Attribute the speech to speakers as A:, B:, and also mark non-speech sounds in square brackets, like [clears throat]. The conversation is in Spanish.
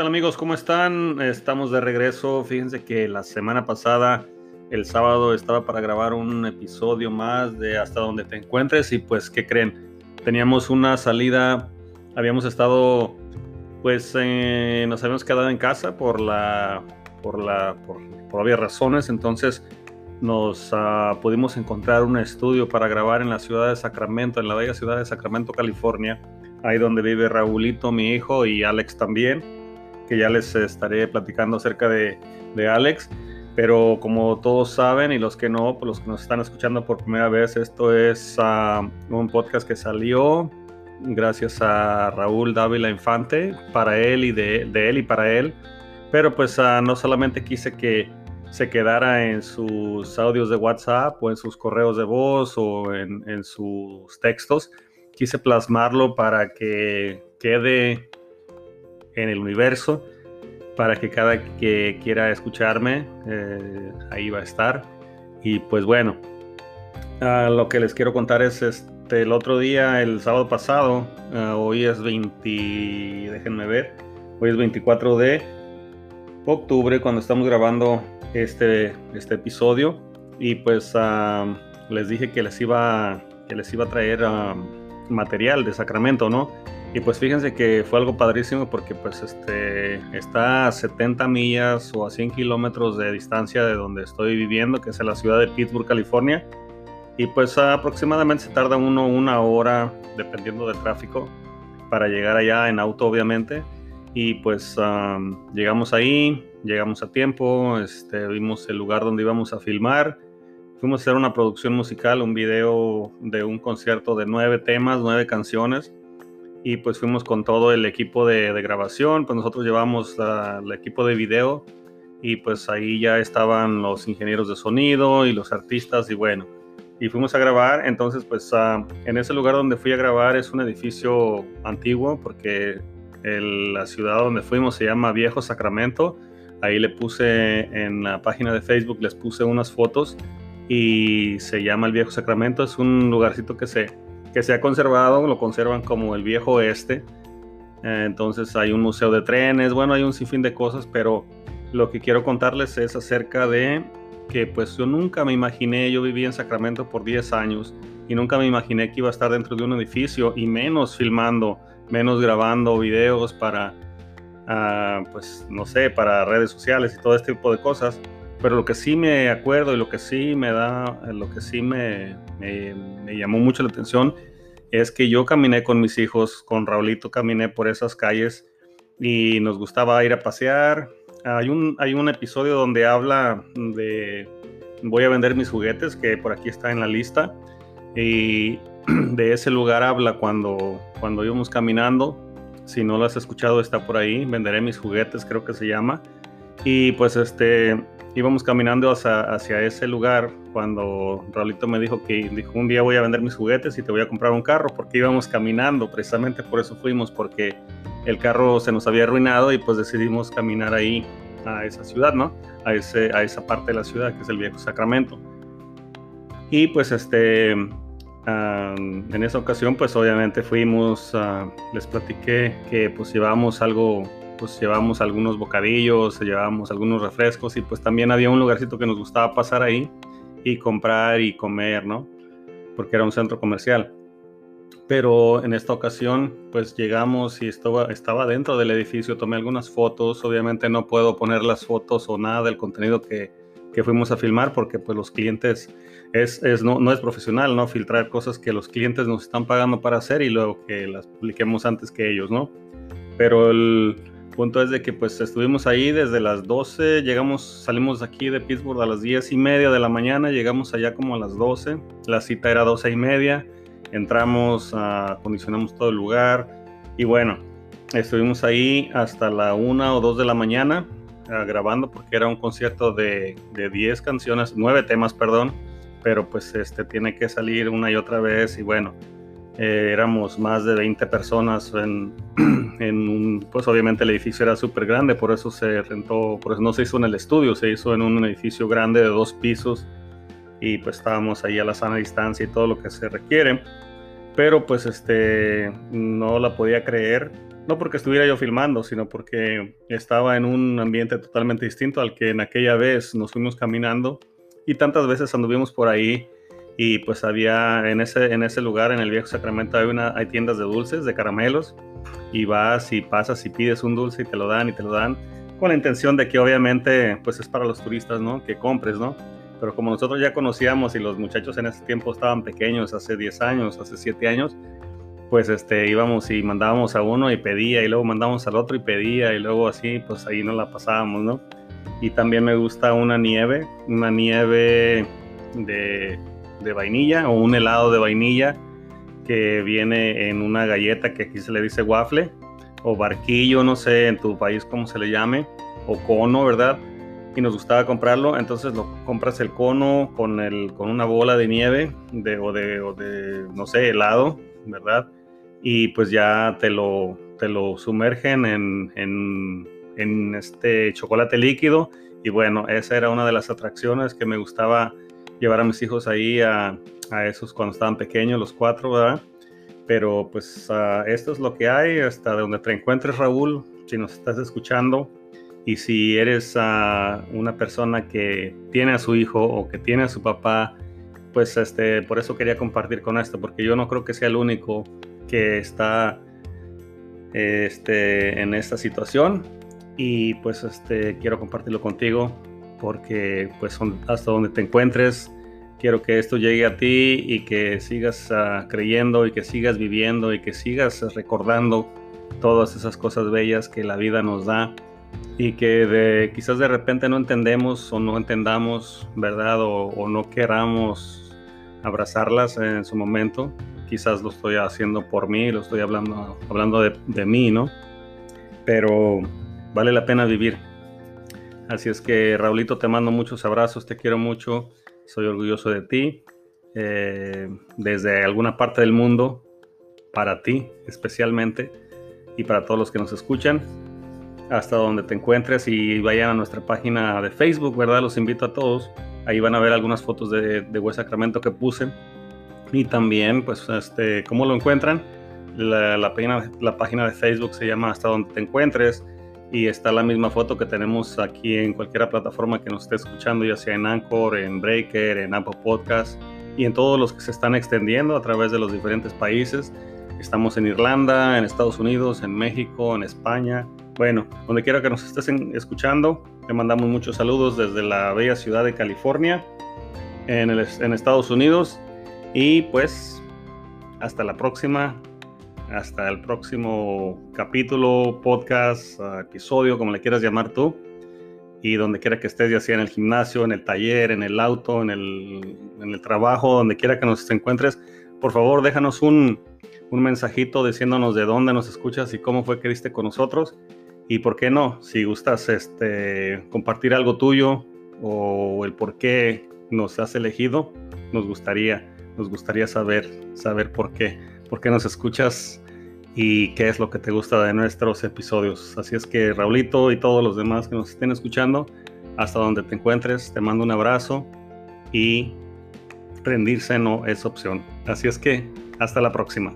A: tal amigos? ¿Cómo están? Estamos de regreso. Fíjense que la semana pasada, el sábado, estaba para grabar un episodio más de Hasta donde te encuentres y pues, ¿qué creen? Teníamos una salida, habíamos estado, pues, eh, nos habíamos quedado en casa por la, por la, por, por obvias razones, entonces nos uh, pudimos encontrar un estudio para grabar en la ciudad de Sacramento, en la bella ciudad de Sacramento, California, ahí donde vive Raulito, mi hijo, y Alex también, que ya les estaré platicando acerca de, de Alex. Pero como todos saben y los que no, pues los que nos están escuchando por primera vez, esto es uh, un podcast que salió gracias a Raúl Dávila Infante, para él y de, de él y para él. Pero pues uh, no solamente quise que se quedara en sus audios de WhatsApp o en sus correos de voz o en, en sus textos. Quise plasmarlo para que quede en el universo, para que cada que quiera escucharme, eh, ahí va a estar. Y pues bueno, uh, lo que les quiero contar es este, el otro día, el sábado pasado, uh, hoy es 20, déjenme ver, hoy es 24 de octubre cuando estamos grabando este, este episodio y pues uh, les dije que les iba, que les iba a traer material de Sacramento, ¿no? Y pues fíjense que fue algo padrísimo porque pues este está a 70 millas o a 100 kilómetros de distancia de donde estoy viviendo, que es en la ciudad de Pittsburgh, California. Y pues aproximadamente se tarda uno una hora, dependiendo del tráfico, para llegar allá en auto, obviamente. Y pues llegamos ahí, llegamos a tiempo, este, vimos el lugar donde íbamos a filmar. Fuimos a hacer una producción musical, un video de un concierto de nueve temas, nueve canciones. Y pues fuimos con todo el equipo de, grabación, pues nosotros llevamos el equipo de video y pues ahí ya estaban los ingenieros de sonido y los artistas y bueno, y fuimos a grabar, entonces pues uh, en ese lugar donde fui a grabar es un edificio antiguo porque el, la ciudad donde fuimos se llama Viejo Sacramento. Ahí le puse en la página de Facebook, les puse unas fotos y se llama el Viejo Sacramento. Es un lugarcito que se, que se ha conservado, lo conservan como el Viejo Oeste. Eh, entonces hay un museo de trenes, bueno, hay un sinfín de cosas, pero lo que quiero contarles es acerca de que pues yo nunca me imaginé, yo viví en Sacramento por 10 años y nunca me imaginé que iba a estar dentro de un edificio y menos filmando menos grabando videos para, uh, pues no sé, para redes sociales y todo este tipo de cosas. Pero lo que sí me acuerdo y lo que sí me da, lo que sí me, me, llamó mucho la atención es que yo caminé con mis hijos, con Raulito caminé por esas calles y nos gustaba ir a pasear. Hay un, hay un episodio donde habla de voy a vender mis juguetes, que por aquí está en la lista. Y [clears throat] de ese lugar habla cuando, cuando íbamos caminando. Si no lo has escuchado, está por ahí. Venderé mis juguetes, creo que se llama. Y pues este, íbamos caminando hacia, hacia ese lugar cuando Raulito me dijo que dijo, un día voy a vender mis juguetes y te voy a comprar un carro, porque íbamos caminando, precisamente por eso fuimos, porque el carro se nos había arruinado y pues decidimos caminar ahí a esa ciudad, ¿no? A, ese, a esa parte de la ciudad que es el viejo Sacramento. Y pues este, en esa ocasión, pues obviamente fuimos, uh, les platiqué que pues llevábamos algo, pues llevábamos algunos bocadillos, llevábamos algunos refrescos y pues también había un lugarcito que nos gustaba pasar ahí y comprar y comer, ¿no? Porque era un centro comercial. Pero en esta ocasión, pues llegamos y estaba, estaba dentro del edificio, tomé algunas fotos, obviamente no puedo poner las fotos o nada del contenido que, que fuimos a filmar porque pues los clientes es, es no, no, es profesional, ¿no? Filtrar cosas que los clientes nos están pagando para hacer y luego que las publiquemos antes que ellos, ¿no? Pero el punto es de que pues estuvimos ahí desde las 12, llegamos, salimos aquí de Pittsburgh a las 10 y media de la mañana, llegamos allá como a las 12, la cita era 12 y media, entramos, uh, acondicionamos todo el lugar y bueno, estuvimos ahí hasta la 1 o 2 de la mañana uh, grabando porque era un concierto de, de 10 canciones, 9 temas, perdón, pero pues este tiene que salir una y otra vez y bueno, eh, éramos más de 20 personas en, [clears throat] en, un, pues obviamente el edificio era súper grande, por eso se rentó, por eso no se hizo en el estudio, se hizo en un edificio grande de dos pisos y pues estábamos ahí a la sana distancia y todo lo que se requiere, pero pues este no la podía creer no porque estuviera yo filmando, sino porque estaba en un ambiente totalmente distinto al que en aquella vez nos fuimos caminando y tantas veces anduvimos por ahí y pues había en ese, en ese lugar, en el viejo Sacramento, hay, una, hay tiendas de dulces, de caramelos, y vas y pasas y pides un dulce y te lo dan y te lo dan, con la intención de que obviamente pues es para los turistas, ¿no? Que compres, ¿no? Pero como nosotros ya conocíamos y los muchachos en ese tiempo estaban pequeños, hace 10 años, hace 7 años, pues este, íbamos y mandábamos a uno y pedía y luego mandábamos al otro y pedía y luego así, pues ahí nos la pasábamos, ¿no? Y también me gusta una nieve, una nieve de, de vainilla o un helado de vainilla que viene en una galleta que aquí se le dice waffle o barquillo, no sé en tu país cómo se le llame, o cono, ¿verdad? Y nos gustaba comprarlo, entonces lo compras el cono con, el, con una bola de nieve de, o, de, o de, no sé, helado, ¿verdad? y pues ya te lo, te lo sumergen en, en, este chocolate líquido. Y bueno, esa era una de las atracciones que me gustaba llevar a mis hijos ahí a, a esos cuando estaban pequeños, los cuatro, ¿verdad? Pero pues uh, esto es lo que hay, hasta donde te encuentres, Raúl, si nos estás escuchando. Y si eres uh, una persona que tiene a su hijo o que tiene a su papá, pues este, por eso quería compartir con esto, porque yo no creo que sea el único que está este, en esta situación y pues este, quiero compartirlo contigo porque pues hasta donde te encuentres quiero que esto llegue a ti y que sigas uh, creyendo y que sigas viviendo y que sigas recordando todas esas cosas bellas que la vida nos da y que de, quizás de repente no entendemos o no entendamos, ¿verdad? O, o no queramos abrazarlas en su momento, quizás lo estoy haciendo por mí, lo estoy hablando, hablando de, de mí, ¿no? Pero vale la pena vivir. Así es que, Raulito, te mando muchos abrazos, te quiero mucho, soy orgulloso de ti. Eh, desde alguna parte del mundo, para ti especialmente, y para todos los que nos escuchan, hasta donde te encuentres y vayan a nuestra página de Facebook, ¿verdad? Los invito a todos. Ahí van a ver algunas fotos de, de West Sacramento que puse y también, pues, este, ¿cómo lo encuentran? La, página, la página de Facebook se llama Hasta donde te encuentres y está la misma foto que tenemos aquí en cualquier plataforma que nos esté escuchando, ya sea en Anchor, en Breaker, en Apple Podcast y en todos los que se están extendiendo a través de los diferentes países. Estamos en Irlanda, en Estados Unidos, en México, en España. Bueno, donde quiera que nos estés escuchando, te mandamos muchos saludos desde la bella ciudad de California, en, el, en Estados Unidos y pues hasta la próxima, hasta el próximo capítulo, podcast, ah, episodio, como le quieras llamar tú. Y donde quiera que estés, ya sea en el gimnasio, en el taller, en el auto, en el, en el trabajo, donde quiera que nos encuentres, por favor déjanos un, un mensajito diciéndonos de dónde nos escuchas y cómo fue que viste con nosotros. Y por qué no, si gustas este, compartir algo tuyo o el por qué nos has elegido, nos gustaría nos gustaría saber, saber por qué, por qué nos escuchas y qué es lo que te gusta de nuestros episodios. Así es que Raulito y todos los demás que nos estén escuchando, hasta donde te encuentres, te mando un abrazo y rendirse no es opción. Así es que hasta la próxima.